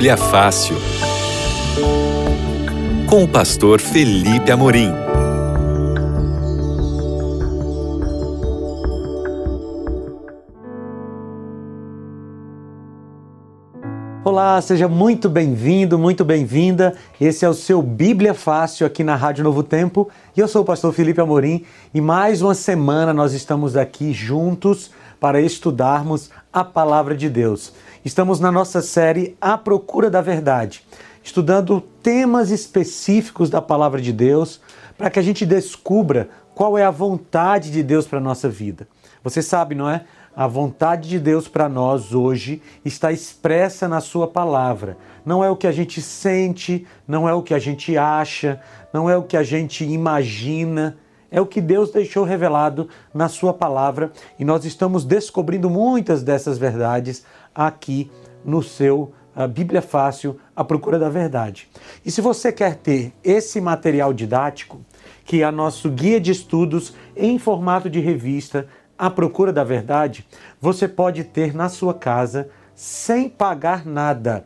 Bíblia Fácil. Com o pastor Felipe Amorim. Olá, seja muito bem-vindo, muito bem-vinda. Esse é o seu Bíblia Fácil aqui na Rádio Novo Tempo e eu sou o pastor Felipe Amorim e mais uma semana nós estamos aqui juntos para estudarmos a palavra de Deus. Estamos na nossa série A Procura da Verdade, estudando temas específicos da palavra de Deus para que a gente descubra qual é a vontade de Deus para a nossa vida. Você sabe, não é? A vontade de Deus para nós hoje está expressa na Sua palavra. Não é o que a gente sente, não é o que a gente acha, não é o que a gente imagina, é o que Deus deixou revelado na Sua palavra e nós estamos descobrindo muitas dessas verdades aqui no seu a Bíblia Fácil, a procura da verdade. E se você quer ter esse material didático, que é nosso guia de estudos em formato de revista, A Procura da Verdade, você pode ter na sua casa sem pagar nada.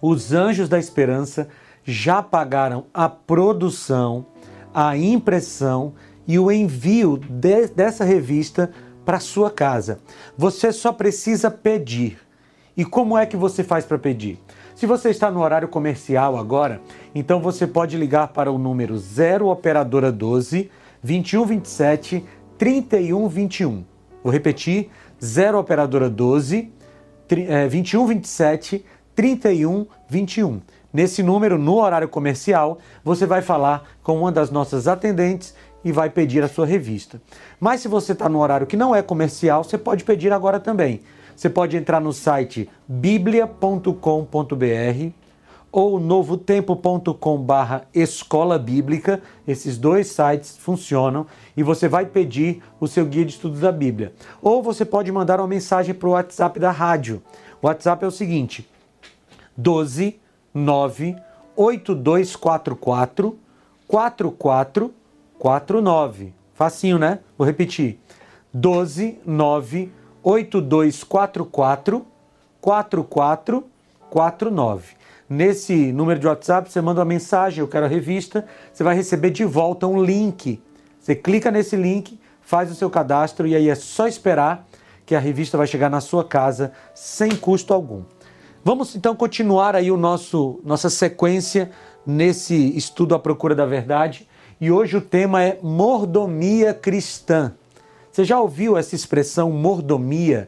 Os Anjos da Esperança já pagaram a produção, a impressão e o envio de, dessa revista para sua casa. Você só precisa pedir. E como é que você faz para pedir? Se você está no horário comercial agora, então você pode ligar para o número 0 operadora 12 2127 3121. Vou repetir: 0 operadora 12 2127 3121. Nesse número, no horário comercial, você vai falar com uma das nossas atendentes e vai pedir a sua revista. Mas se você está no horário que não é comercial, você pode pedir agora também. Você pode entrar no site biblia.com.br ou novotempo.com barra escola bíblica. Esses dois sites funcionam e você vai pedir o seu guia de estudos da Bíblia. Ou você pode mandar uma mensagem para o WhatsApp da rádio. O WhatsApp é o seguinte: 12 9 8244 4449. Facinho, né? Vou repetir. 12 9 8244 4449. Nesse número de WhatsApp, você manda uma mensagem, eu quero a revista, você vai receber de volta um link. Você clica nesse link, faz o seu cadastro e aí é só esperar que a revista vai chegar na sua casa sem custo algum. Vamos então continuar aí o nosso nossa sequência nesse estudo à procura da verdade e hoje o tema é mordomia cristã. Você já ouviu essa expressão mordomia?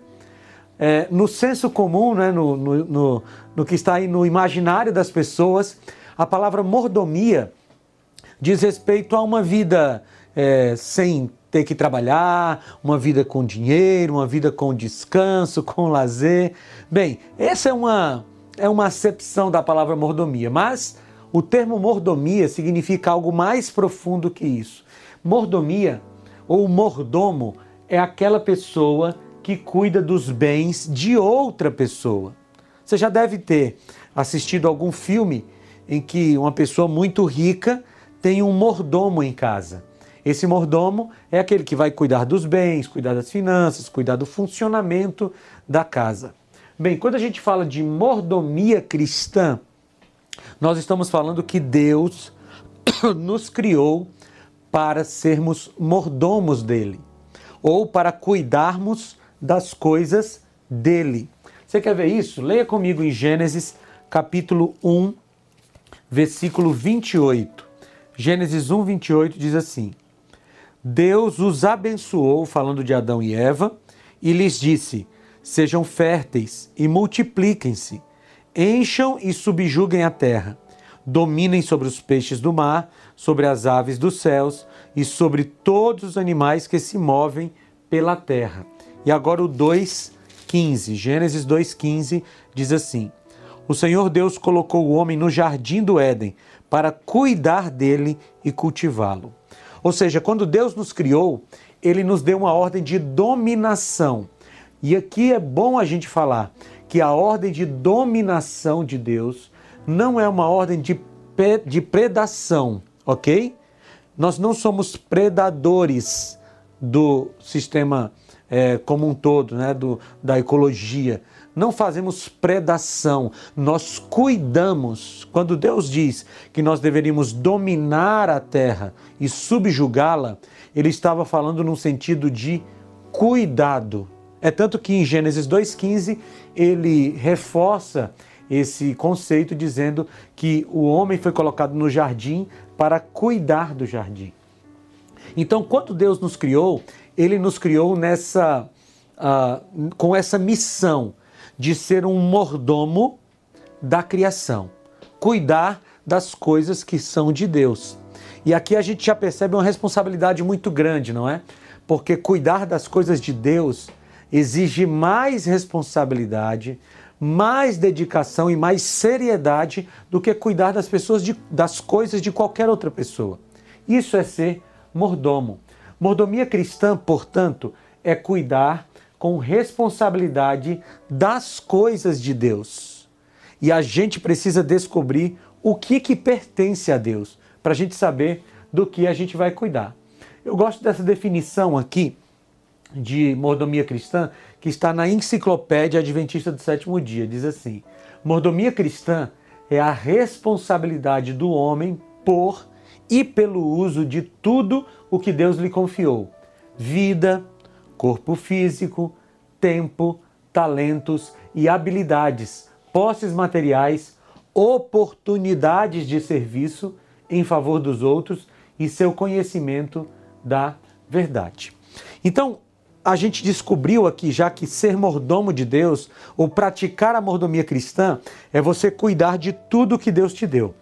É, no senso comum, né, no, no, no, no que está aí no imaginário das pessoas, a palavra mordomia diz respeito a uma vida é, sem ter que trabalhar, uma vida com dinheiro, uma vida com descanso, com lazer. Bem, essa é uma, é uma acepção da palavra mordomia, mas o termo mordomia significa algo mais profundo que isso. Mordomia ou mordomo é aquela pessoa que cuida dos bens de outra pessoa. Você já deve ter assistido algum filme em que uma pessoa muito rica tem um mordomo em casa. Esse mordomo é aquele que vai cuidar dos bens, cuidar das finanças, cuidar do funcionamento da casa. Bem, quando a gente fala de mordomia cristã, nós estamos falando que Deus nos criou para sermos mordomos dele ou para cuidarmos das coisas dele. Você quer ver isso? Leia comigo em Gênesis capítulo 1, versículo 28. Gênesis 1, 28 diz assim: Deus os abençoou, falando de Adão e Eva, e lhes disse: Sejam férteis e multipliquem-se, encham e subjuguem a terra, dominem sobre os peixes do mar, sobre as aves dos céus e sobre todos os animais que se movem pela terra. E agora o 2:15, Gênesis 2:15 diz assim: O Senhor Deus colocou o homem no jardim do Éden para cuidar dele e cultivá-lo. Ou seja, quando Deus nos criou, ele nos deu uma ordem de dominação. E aqui é bom a gente falar que a ordem de dominação de Deus não é uma ordem de, de predação, ok? Nós não somos predadores do sistema é, como um todo, né, do, da ecologia. Não fazemos predação, nós cuidamos. Quando Deus diz que nós deveríamos dominar a terra e subjugá-la, ele estava falando num sentido de cuidado. É tanto que em Gênesis 2,15 ele reforça esse conceito dizendo que o homem foi colocado no jardim para cuidar do jardim. Então, quando Deus nos criou, ele nos criou nessa, uh, com essa missão de ser um mordomo da criação, cuidar das coisas que são de Deus. E aqui a gente já percebe uma responsabilidade muito grande, não é? Porque cuidar das coisas de Deus exige mais responsabilidade, mais dedicação e mais seriedade do que cuidar das pessoas de, das coisas de qualquer outra pessoa. Isso é ser mordomo. Mordomia cristã, portanto, é cuidar com responsabilidade das coisas de Deus. E a gente precisa descobrir o que, que pertence a Deus, para a gente saber do que a gente vai cuidar. Eu gosto dessa definição aqui de mordomia cristã, que está na Enciclopédia Adventista do Sétimo Dia. Diz assim: Mordomia cristã é a responsabilidade do homem por e pelo uso de tudo o que Deus lhe confiou: vida, corpo físico, tempo, talentos e habilidades, posses materiais, oportunidades de serviço em favor dos outros e seu conhecimento da verdade. Então, a gente descobriu aqui já que ser mordomo de Deus ou praticar a mordomia cristã é você cuidar de tudo que Deus te deu.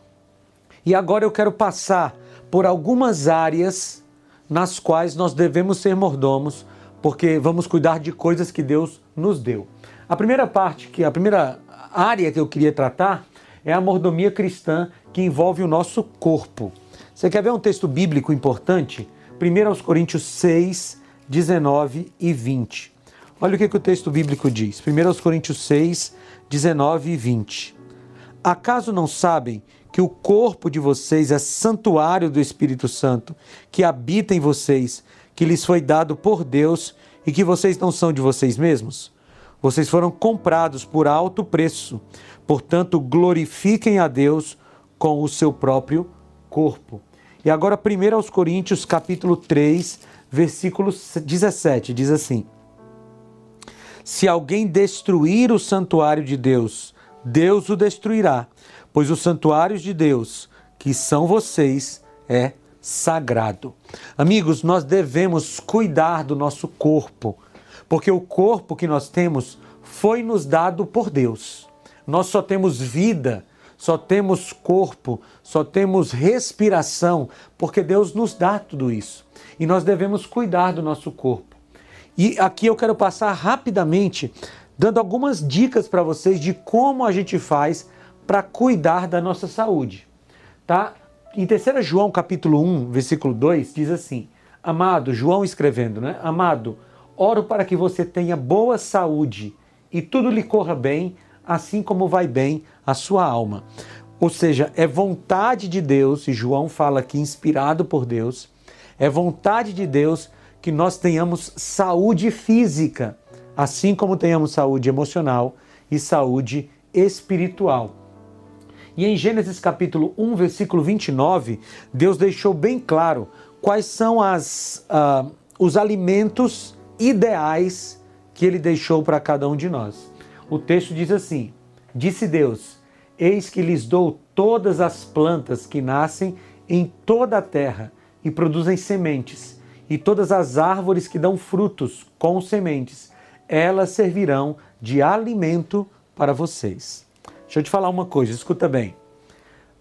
E agora eu quero passar por algumas áreas nas quais nós devemos ser mordomos porque vamos cuidar de coisas que Deus nos deu. A primeira parte, que a primeira área que eu queria tratar é a mordomia cristã que envolve o nosso corpo. Você quer ver um texto bíblico importante? 1 aos Coríntios 6, 19 e 20. Olha o que, que o texto bíblico diz. 1 aos Coríntios 6, 19 e 20. Acaso não sabem que o corpo de vocês é santuário do Espírito Santo, que habita em vocês, que lhes foi dado por Deus e que vocês não são de vocês mesmos? Vocês foram comprados por alto preço. Portanto, glorifiquem a Deus com o seu próprio corpo. E agora, 1 aos Coríntios, capítulo 3, versículo 17, diz assim: Se alguém destruir o santuário de Deus, Deus o destruirá, pois os santuários de Deus, que são vocês, é sagrado. Amigos, nós devemos cuidar do nosso corpo, porque o corpo que nós temos foi nos dado por Deus. Nós só temos vida, só temos corpo, só temos respiração, porque Deus nos dá tudo isso. E nós devemos cuidar do nosso corpo. E aqui eu quero passar rapidamente dando algumas dicas para vocês de como a gente faz para cuidar da nossa saúde, tá? Em 3 João capítulo 1, versículo 2, diz assim: Amado, João escrevendo, né? Amado, oro para que você tenha boa saúde e tudo lhe corra bem, assim como vai bem a sua alma. Ou seja, é vontade de Deus, e João fala aqui inspirado por Deus, é vontade de Deus que nós tenhamos saúde física, assim como tenhamos saúde emocional e saúde espiritual. E em Gênesis capítulo 1, versículo 29, Deus deixou bem claro quais são as, uh, os alimentos ideais que ele deixou para cada um de nós. O texto diz assim: Disse Deus: Eis que lhes dou todas as plantas que nascem em toda a terra e produzem sementes, e todas as árvores que dão frutos com sementes, elas servirão de alimento para vocês. Deixa eu te falar uma coisa, escuta bem.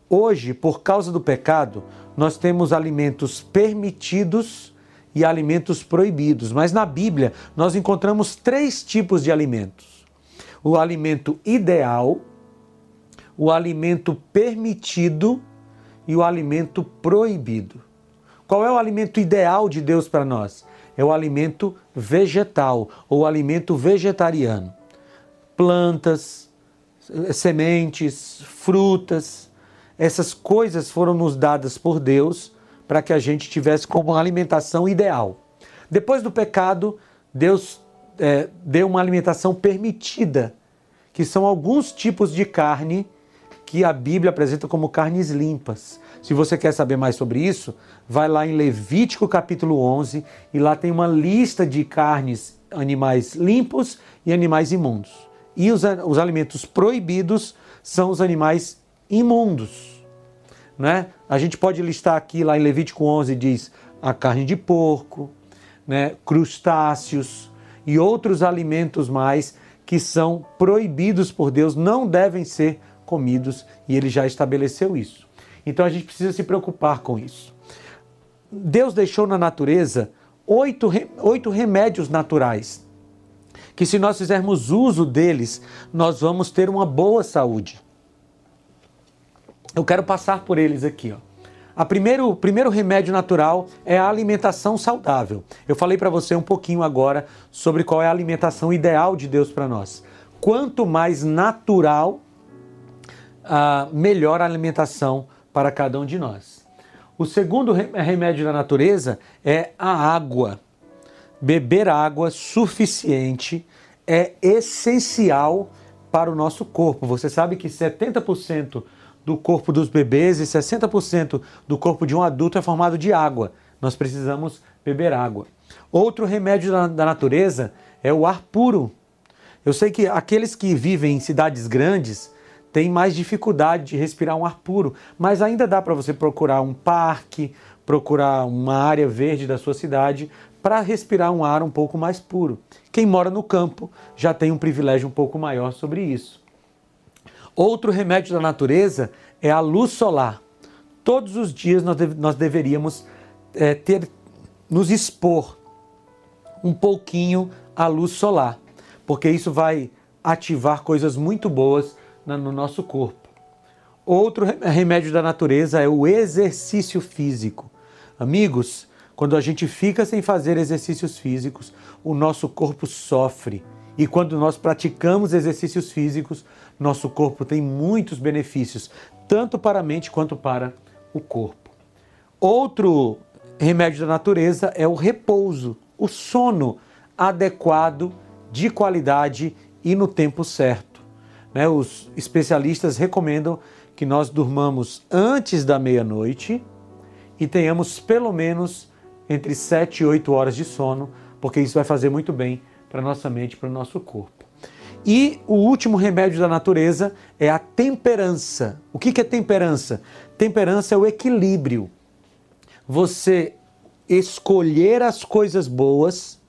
Hoje, por causa do pecado, nós temos alimentos permitidos e alimentos proibidos, mas na Bíblia nós encontramos três tipos de alimentos: o alimento ideal, o alimento permitido e o alimento proibido. Qual é o alimento ideal de Deus para nós? É o alimento vegetal ou alimento vegetariano. Plantas, sementes, frutas. Essas coisas foram nos dadas por Deus para que a gente tivesse como alimentação ideal. Depois do pecado, Deus é, deu uma alimentação permitida, que são alguns tipos de carne que a Bíblia apresenta como carnes limpas. Se você quer saber mais sobre isso, vai lá em Levítico capítulo 11 e lá tem uma lista de carnes, animais limpos e animais imundos. E os, os alimentos proibidos são os animais imundos. Né? A gente pode listar aqui lá em Levítico 11 diz a carne de porco, né, crustáceos e outros alimentos mais que são proibidos por Deus, não devem ser comidos e ele já estabeleceu isso. Então a gente precisa se preocupar com isso. Deus deixou na natureza oito, oito remédios naturais, que se nós fizermos uso deles, nós vamos ter uma boa saúde. Eu quero passar por eles aqui. Ó. A primeiro, o primeiro remédio natural é a alimentação saudável. Eu falei para você um pouquinho agora sobre qual é a alimentação ideal de Deus para nós. Quanto mais natural, uh, melhor a alimentação para cada um de nós. O segundo remédio da natureza é a água. Beber água suficiente é essencial para o nosso corpo. Você sabe que 70% do corpo dos bebês e 60% do corpo de um adulto é formado de água. Nós precisamos beber água. Outro remédio da, natureza é o ar puro. Eu sei que aqueles que vivem em cidades grandes têm mais dificuldade de respirar um ar puro, mas ainda dá para você procurar um parque, procurar uma área verde da sua cidade para respirar um ar um pouco mais puro. Quem mora no campo já tem um privilégio um pouco maior sobre isso. Outro remédio da natureza é a luz solar. Todos os dias nós, deve, nós deveríamos é, ter, nos expor um pouquinho à luz solar, porque isso vai ativar coisas muito boas na, no nosso corpo. Outro remédio da natureza é o exercício físico. Amigos, quando a gente fica sem fazer exercícios físicos, o nosso corpo sofre. E quando nós praticamos exercícios físicos, nosso corpo tem muitos benefícios, tanto para a mente quanto para o corpo. Outro remédio da natureza é o repouso, o sono adequado, de qualidade e no tempo certo. Né? Os especialistas recomendam que nós durmamos antes da meia-noite e tenhamos pelo menos entre 7 e 8 horas de sono, porque isso vai fazer muito bem para nossa mente para o nosso corpo. E o último remédio da natureza é a temperança. O que é temperança? Temperança é o equilíbrio. Você escolher as coisas boas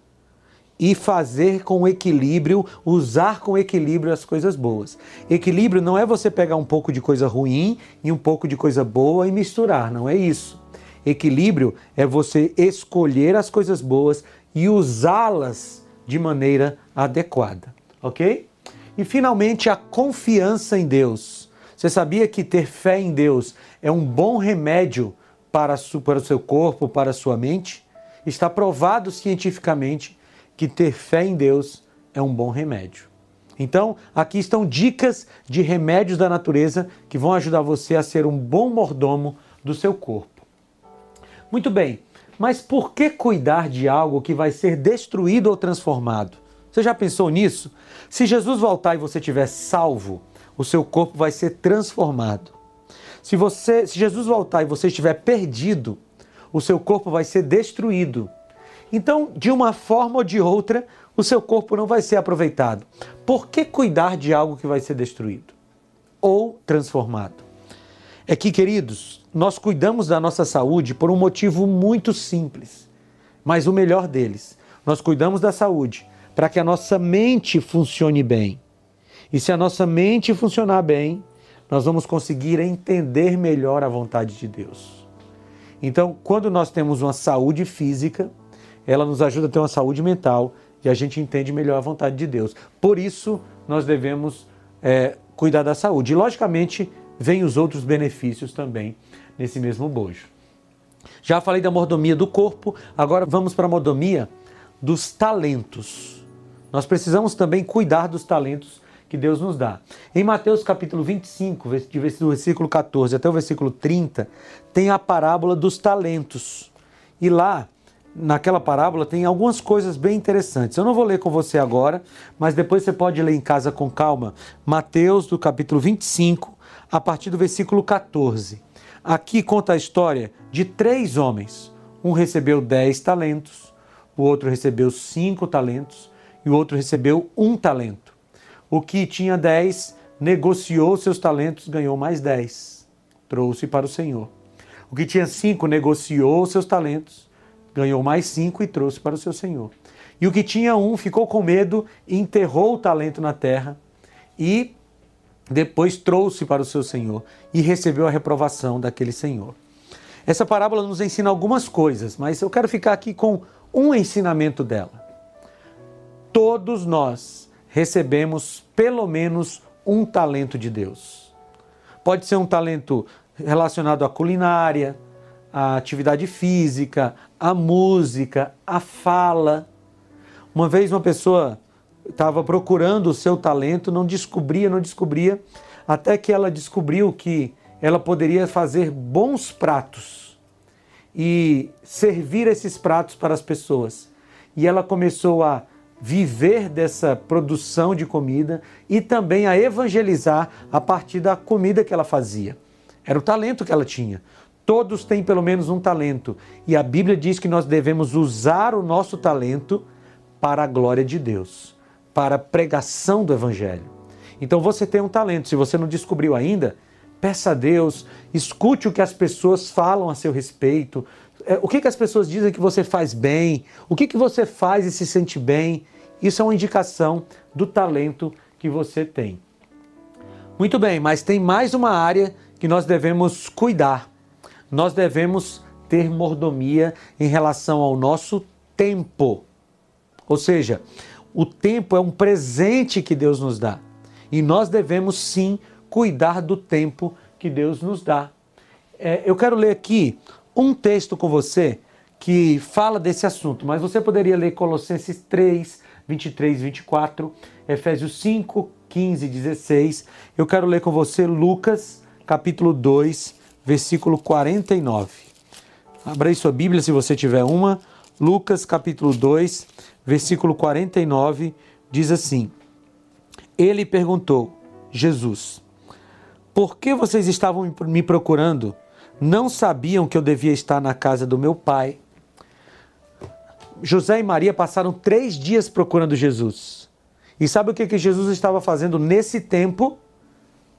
e fazer com equilíbrio, usar com equilíbrio as coisas boas. Equilíbrio não é você pegar um pouco de coisa ruim e um pouco de coisa boa e misturar, não é isso. Equilíbrio é você escolher as coisas boas e usá-las de maneira adequada ok? E finalmente a confiança em Deus. Você sabia que ter fé em Deus é um bom remédio para, para o seu corpo, para a sua mente? Está provado cientificamente que ter fé em Deus é um bom remédio. Então, aqui estão dicas de remédios da natureza que vão ajudar você a ser um bom mordomo do seu corpo. Muito bem, mas por que cuidar de algo que vai ser destruído ou transformado? Você já pensou nisso? Se Jesus voltar e você estiver salvo, o seu corpo vai ser transformado. Se você, se Jesus voltar e você estiver perdido, o seu corpo vai ser destruído. Então, de uma forma ou de outra, o seu corpo não vai ser aproveitado. Por que cuidar de algo que vai ser destruído ou transformado? É que, queridos, nós cuidamos da nossa saúde por um motivo muito simples, mas o melhor deles. Nós cuidamos da saúde para que a nossa mente funcione bem. E se a nossa mente funcionar bem, nós vamos conseguir entender melhor a vontade de Deus. Então, quando nós temos uma saúde física, ela nos ajuda a ter uma saúde mental e a gente entende melhor a vontade de Deus. Por isso, nós devemos é, cuidar da saúde. E, logicamente, vem os outros benefícios também nesse mesmo bojo. Já falei da mordomia do corpo, agora vamos para a mordomia dos talentos. Nós precisamos também cuidar dos talentos que Deus nos dá. Em Mateus capítulo 25, do versículo 14 até o versículo 30, tem a parábola dos talentos. E lá naquela parábola tem algumas coisas bem interessantes. Eu não vou ler com você agora, mas depois você pode ler em casa com calma. Mateus, do capítulo 25, a partir do versículo 14. Aqui conta a história de três homens. Um recebeu dez talentos, o outro recebeu cinco talentos e o outro recebeu um talento. O que tinha dez negociou seus talentos, ganhou mais dez, trouxe para o Senhor. O que tinha cinco negociou seus talentos, ganhou mais cinco e trouxe para o seu senhor. E o que tinha um ficou com medo, enterrou o talento na terra e depois trouxe para o seu senhor e recebeu a reprovação daquele senhor. Essa parábola nos ensina algumas coisas, mas eu quero ficar aqui com um ensinamento dela. Todos nós recebemos pelo menos um talento de Deus. Pode ser um talento relacionado à culinária, à atividade física, à música, à fala. Uma vez uma pessoa estava procurando o seu talento, não descobria, não descobria, até que ela descobriu que ela poderia fazer bons pratos e servir esses pratos para as pessoas. E ela começou a viver dessa produção de comida e também a evangelizar a partir da comida que ela fazia. Era o talento que ela tinha. Todos têm pelo menos um talento. E a Bíblia diz que nós devemos usar o nosso talento para a glória de Deus, para a pregação do Evangelho. Então você tem um talento. Se você não descobriu ainda, peça a Deus, escute o que as pessoas falam a seu respeito. É, o que, que as pessoas dizem que você faz bem? O que, que você faz e se sente bem? Isso é uma indicação do talento que você tem. Muito bem, mas tem mais uma área que nós devemos cuidar. Nós devemos ter mordomia em relação ao nosso tempo. Ou seja, o tempo é um presente que Deus nos dá. E nós devemos sim cuidar do tempo que Deus nos dá. É, eu quero ler aqui um texto com você que fala desse assunto, mas você poderia ler Colossenses 3, 23 24, Efésios 5, 15 16. Eu quero ler com você Lucas capítulo 2, versículo 49. Abra aí sua Bíblia se você tiver uma. Lucas capítulo 2, versículo 49 diz assim: Ele perguntou, Jesus, por que vocês estavam me procurando? Não sabiam que eu devia estar na casa do meu pai. José e Maria passaram três dias procurando Jesus. E sabe o que, que Jesus estava fazendo nesse tempo?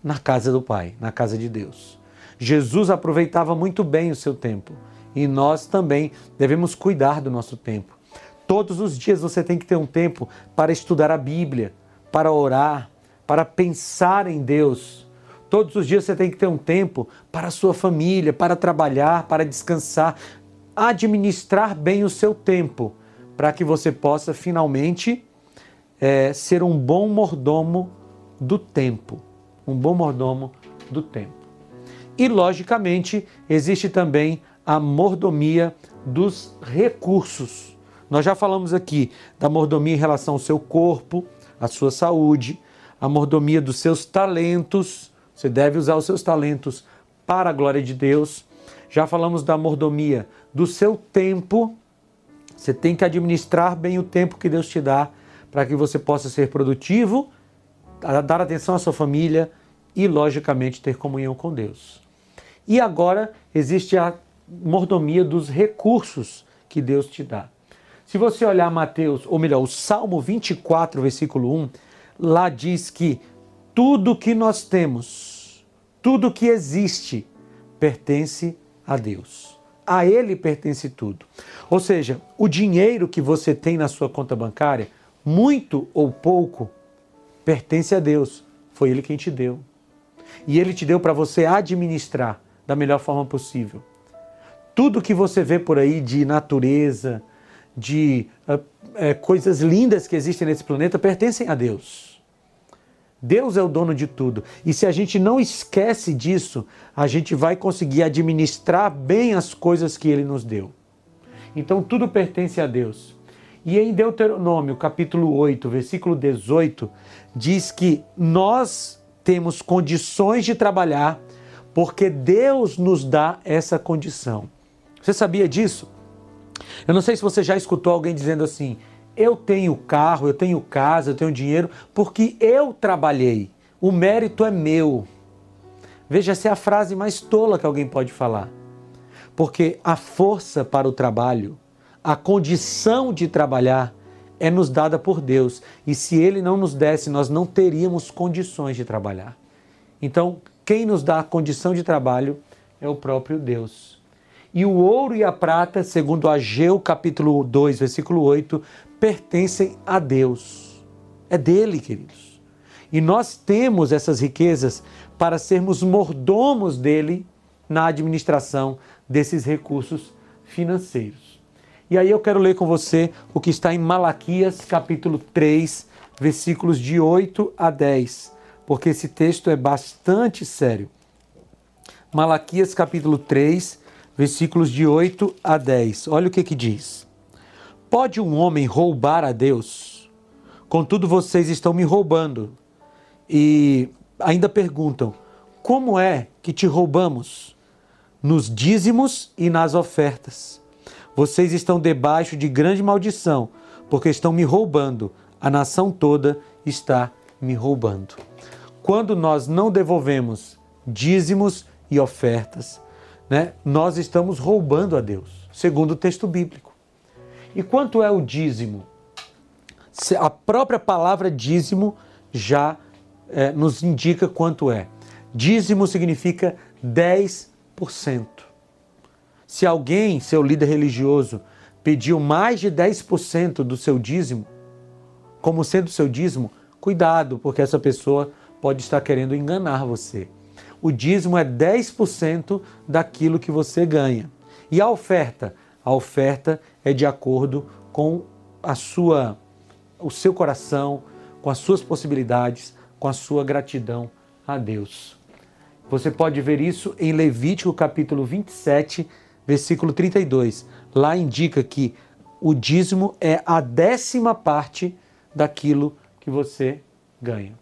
na casa do Pai, na casa de Deus. Jesus aproveitava muito bem o seu tempo e nós também devemos cuidar do nosso tempo. Todos os dias você tem que ter um tempo para estudar a Bíblia, para orar, para pensar em Deus. Todos os dias você tem que ter um tempo para a sua família, para trabalhar, para descansar, administrar bem o seu tempo, para que você possa finalmente é, ser um bom mordomo do tempo um bom mordomo do tempo. E, logicamente, existe também a mordomia dos recursos. Nós já falamos aqui da mordomia em relação ao seu corpo, à sua saúde, a mordomia dos seus talentos. Você deve usar os seus talentos para a glória de Deus. Já falamos da mordomia do seu tempo. Você tem que administrar bem o tempo que Deus te dá para que você possa ser produtivo, dar atenção à sua família, e, logicamente, ter comunhão com Deus. E agora existe a mordomia dos recursos que Deus te dá. Se você olhar Mateus, ou melhor, o Salmo 24, versículo 1, lá diz que tudo que nós temos, tudo que existe, pertence a Deus. A Ele pertence tudo. Ou seja, o dinheiro que você tem na sua conta bancária, muito ou pouco, pertence a Deus. Foi Ele quem te deu e Ele te deu para você administrar da melhor forma possível. Tudo que você vê por aí de natureza, de é, coisas lindas que existem nesse planeta pertencem a Deus. Deus é o dono de tudo. E se a gente não esquece disso, a gente vai conseguir administrar bem as coisas que Ele nos deu. Então tudo pertence a Deus. E em Deuteronômio, capítulo 8, versículo 18, diz que nós temos condições de trabalhar porque Deus nos dá essa condição. Você sabia disso? Eu não sei se você já escutou alguém dizendo assim: eu tenho carro, eu tenho casa, eu tenho dinheiro porque eu trabalhei. O mérito é meu. Veja, essa é a frase mais tola que alguém pode falar. Porque a força para o trabalho, a condição de trabalhar, é nos dada por Deus. E se Ele não nos desse, nós não teríamos condições de trabalhar. Então, quem nos dá a condição de trabalho é o próprio Deus. E o ouro e a prata, segundo Ageu capítulo 2, versículo 8, pertencem a Deus. É dele, queridos. E nós temos essas riquezas para sermos mordomos dele na administração desses recursos financeiros. E aí eu quero ler com você o que está em Malaquias capítulo 3, versículos de 8 a 10, porque esse texto é bastante sério. Malaquias capítulo 3, versículos de 8 a 10. Olha o que que diz. Pode um homem roubar a Deus? Contudo, vocês estão me roubando. E ainda perguntam: como é que te roubamos? Nos dízimos e nas ofertas. Vocês estão debaixo de grande maldição, porque estão me roubando. A nação toda está me roubando. Quando nós não devolvemos dízimos e ofertas, né, nós estamos roubando a Deus, segundo o texto bíblico. E quanto é o dízimo? A própria palavra dízimo já é, nos indica quanto é. Dízimo significa 10%. Se alguém, seu líder religioso, pediu mais de 10% do seu dízimo, como sendo seu dízimo, cuidado, porque essa pessoa pode estar querendo enganar você o dízimo é 10% daquilo que você ganha. E a oferta? A oferta é de acordo com a sua o seu coração, com as suas possibilidades, com a sua gratidão a Deus. Você pode ver isso em Levítico capítulo 27, versículo 32. Lá indica que o dízimo é a décima parte daquilo que você ganha.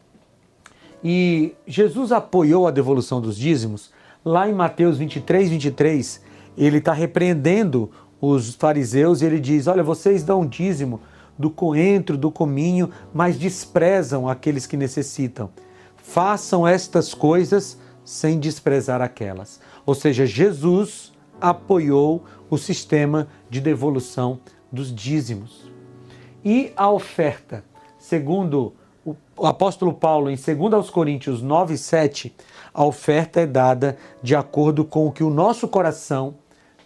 E Jesus apoiou a devolução dos dízimos. Lá em Mateus 23, 23, ele está repreendendo os fariseus e ele diz: Olha, vocês dão dízimo do coentro, do cominho, mas desprezam aqueles que necessitam. Façam estas coisas sem desprezar aquelas. Ou seja, Jesus apoiou o sistema de devolução dos dízimos. E a oferta, segundo o apóstolo Paulo, em 2 Coríntios 9, 7, a oferta é dada de acordo com o que o nosso coração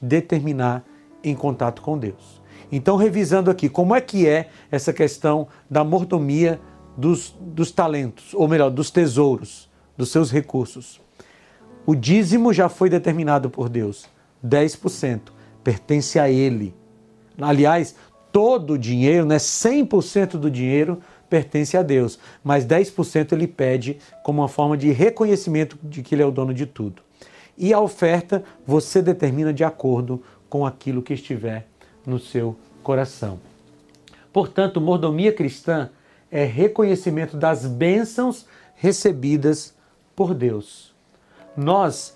determinar em contato com Deus. Então, revisando aqui, como é que é essa questão da mordomia dos, dos talentos, ou melhor, dos tesouros, dos seus recursos? O dízimo já foi determinado por Deus, 10%, pertence a Ele. Aliás, todo o dinheiro, né, 100% do dinheiro, pertence a Deus, mas 10% ele pede como uma forma de reconhecimento de que ele é o dono de tudo. E a oferta você determina de acordo com aquilo que estiver no seu coração. Portanto, mordomia cristã é reconhecimento das bênçãos recebidas por Deus. Nós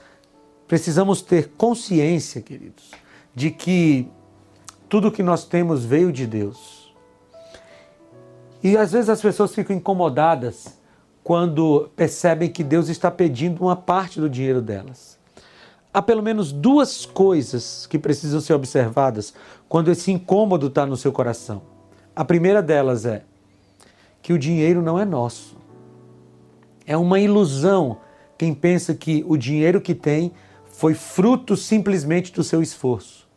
precisamos ter consciência, queridos, de que tudo que nós temos veio de Deus. E às vezes as pessoas ficam incomodadas quando percebem que Deus está pedindo uma parte do dinheiro delas. Há pelo menos duas coisas que precisam ser observadas quando esse incômodo está no seu coração. A primeira delas é que o dinheiro não é nosso. É uma ilusão quem pensa que o dinheiro que tem foi fruto simplesmente do seu esforço.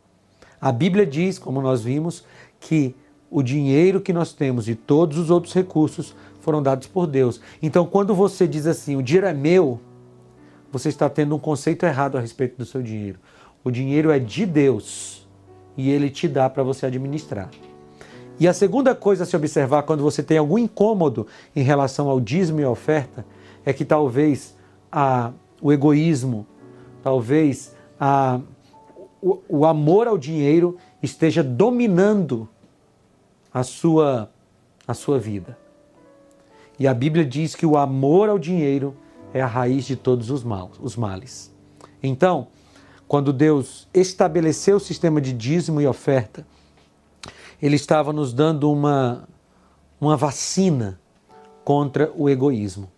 A Bíblia diz, como nós vimos, que o dinheiro que nós temos e todos os outros recursos foram dados por Deus. Então, quando você diz assim, o dinheiro é meu, você está tendo um conceito errado a respeito do seu dinheiro. O dinheiro é de Deus e ele te dá para você administrar. E a segunda coisa a se observar quando você tem algum incômodo em relação ao dízimo e oferta é que talvez a, o egoísmo, talvez a, o, o amor ao dinheiro esteja dominando a sua, a sua vida. E a Bíblia diz que o amor ao dinheiro é a raiz de todos os, mal, os males. Então, quando Deus estabeleceu o sistema de dízimo e oferta, Ele estava nos dando uma, uma vacina contra o egoísmo,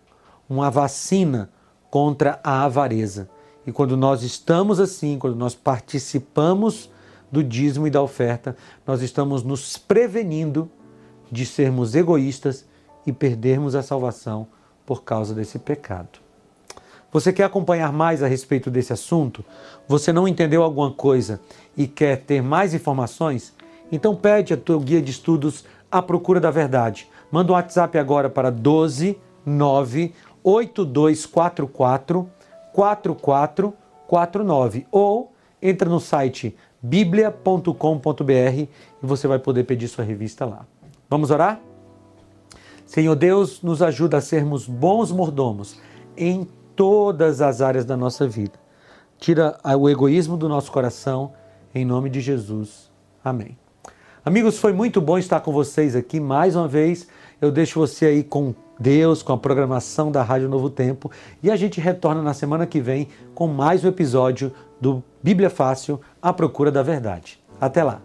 uma vacina contra a avareza. E quando nós estamos assim, quando nós participamos do dízimo e da oferta, nós estamos nos prevenindo de sermos egoístas e perdermos a salvação por causa desse pecado. Você quer acompanhar mais a respeito desse assunto? Você não entendeu alguma coisa e quer ter mais informações? Então pede a tua guia de estudos à procura da verdade. Manda um WhatsApp agora para 12 9 8244 4449 ou entra no site biblia.com.br e você vai poder pedir sua revista lá. Vamos orar? Senhor Deus, nos ajuda a sermos bons mordomos em todas as áreas da nossa vida. Tira o egoísmo do nosso coração, em nome de Jesus. Amém. Amigos, foi muito bom estar com vocês aqui mais uma vez. Eu deixo você aí com Deus, com a programação da Rádio Novo Tempo e a gente retorna na semana que vem com mais um episódio do Bíblia Fácil, A Procura da Verdade. Até lá!